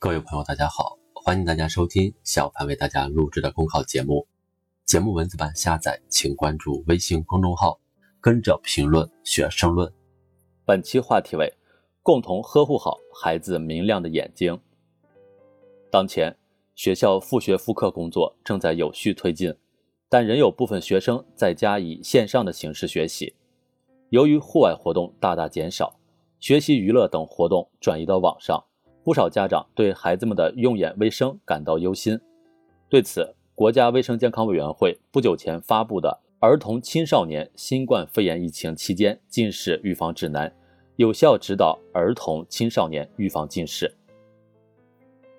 各位朋友，大家好，欢迎大家收听小凡为大家录制的公考节目。节目文字版下载，请关注微信公众号，跟着评论学申论。本期话题为：共同呵护好孩子明亮的眼睛。当前，学校复学复课工作正在有序推进，但仍有部分学生在家以线上的形式学习。由于户外活动大大减少，学习娱乐等活动转移到网上。不少家长对孩子们的用眼卫生感到忧心。对此，国家卫生健康委员会不久前发布的《儿童青少年新冠肺炎疫情期间近视预防指南》，有效指导儿童青少年预防近视。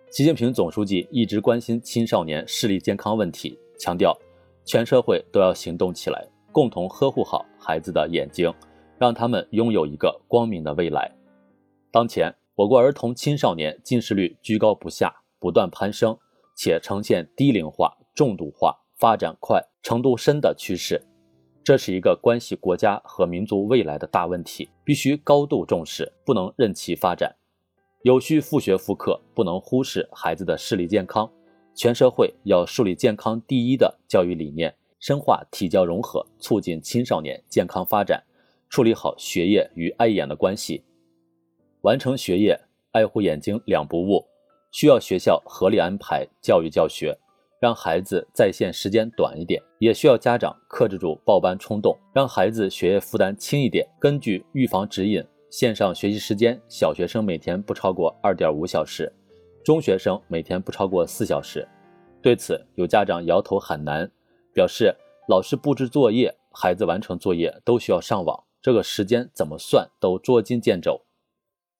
习近平总书记一直关心青少年视力健康问题，强调全社会都要行动起来，共同呵护好孩子的眼睛，让他们拥有一个光明的未来。当前。我国儿童青少年近视率居高不下，不断攀升，且呈现低龄化、重度化、发展快、程度深的趋势。这是一个关系国家和民族未来的大问题，必须高度重视，不能任其发展。有序复学复课，不能忽视孩子的视力健康。全社会要树立健康第一的教育理念，深化体教融合，促进青少年健康发展，处理好学业与爱眼的关系。完成学业，爱护眼睛两不误，需要学校合理安排教育教学，让孩子在线时间短一点；也需要家长克制住报班冲动，让孩子学业负担轻一点。根据预防指引，线上学习时间，小学生每天不超过二点五小时，中学生每天不超过四小时。对此，有家长摇头喊难，表示老师布置作业，孩子完成作业都需要上网，这个时间怎么算都捉襟见肘。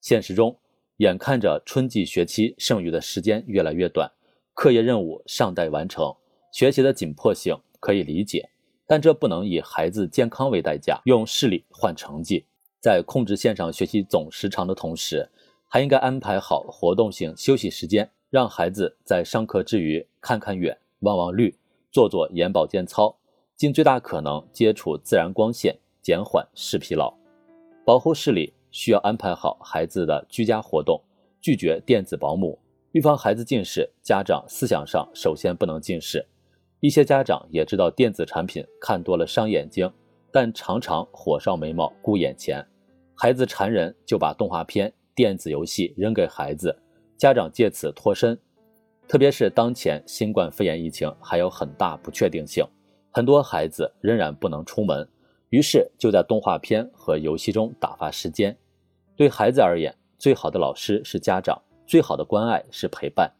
现实中，眼看着春季学期剩余的时间越来越短，课业任务尚待完成，学习的紧迫性可以理解，但这不能以孩子健康为代价，用视力换成绩。在控制线上学习总时长的同时，还应该安排好活动性休息时间，让孩子在上课之余看看远、望望绿、做做眼保健操，尽最大可能接触自然光线，减缓视疲劳，保护视力。需要安排好孩子的居家活动，拒绝电子保姆，预防孩子近视。家长思想上首先不能近视。一些家长也知道电子产品看多了伤眼睛，但常常火烧眉毛顾眼前，孩子馋人就把动画片、电子游戏扔给孩子，家长借此脱身。特别是当前新冠肺炎疫情还有很大不确定性，很多孩子仍然不能出门。于是就在动画片和游戏中打发时间。对孩子而言，最好的老师是家长，最好的关爱是陪伴。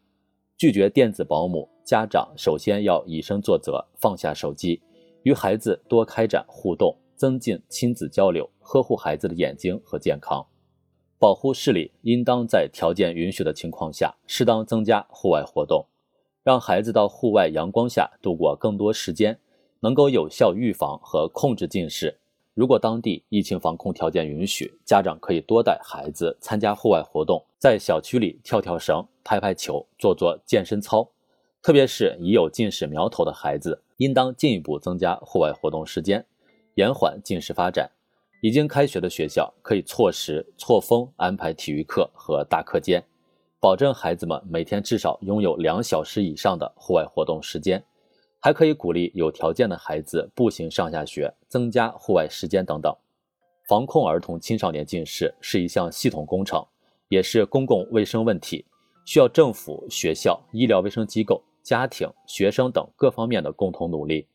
拒绝电子保姆，家长首先要以身作则，放下手机，与孩子多开展互动，增进亲子交流，呵护孩子的眼睛和健康。保护视力，应当在条件允许的情况下，适当增加户外活动，让孩子到户外阳光下度过更多时间。能够有效预防和控制近视。如果当地疫情防控条件允许，家长可以多带孩子参加户外活动，在小区里跳跳绳、拍拍球、做做健身操。特别是已有近视苗头的孩子，应当进一步增加户外活动时间，延缓近视发展。已经开学的学校可以错时错峰安排体育课和大课间，保证孩子们每天至少拥有两小时以上的户外活动时间。还可以鼓励有条件的孩子步行上下学，增加户外时间等等。防控儿童青少年近视是一项系统工程，也是公共卫生问题，需要政府、学校、医疗卫生机构、家庭、学生等各方面的共同努力。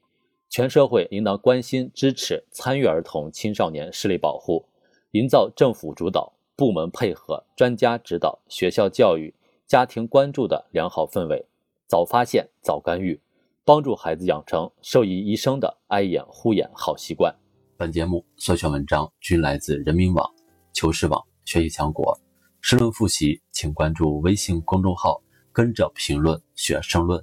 全社会应当关心、支持、参与儿童青少年视力保护，营造政府主导、部门配合、专家指导、学校教育、家庭关注的良好氛围，早发现、早干预。帮助孩子养成受益一生的爱眼护眼好习惯。本节目所选文章均来自人民网、求是网、学习强国。申论复习，请关注微信公众号，跟着评论学申论。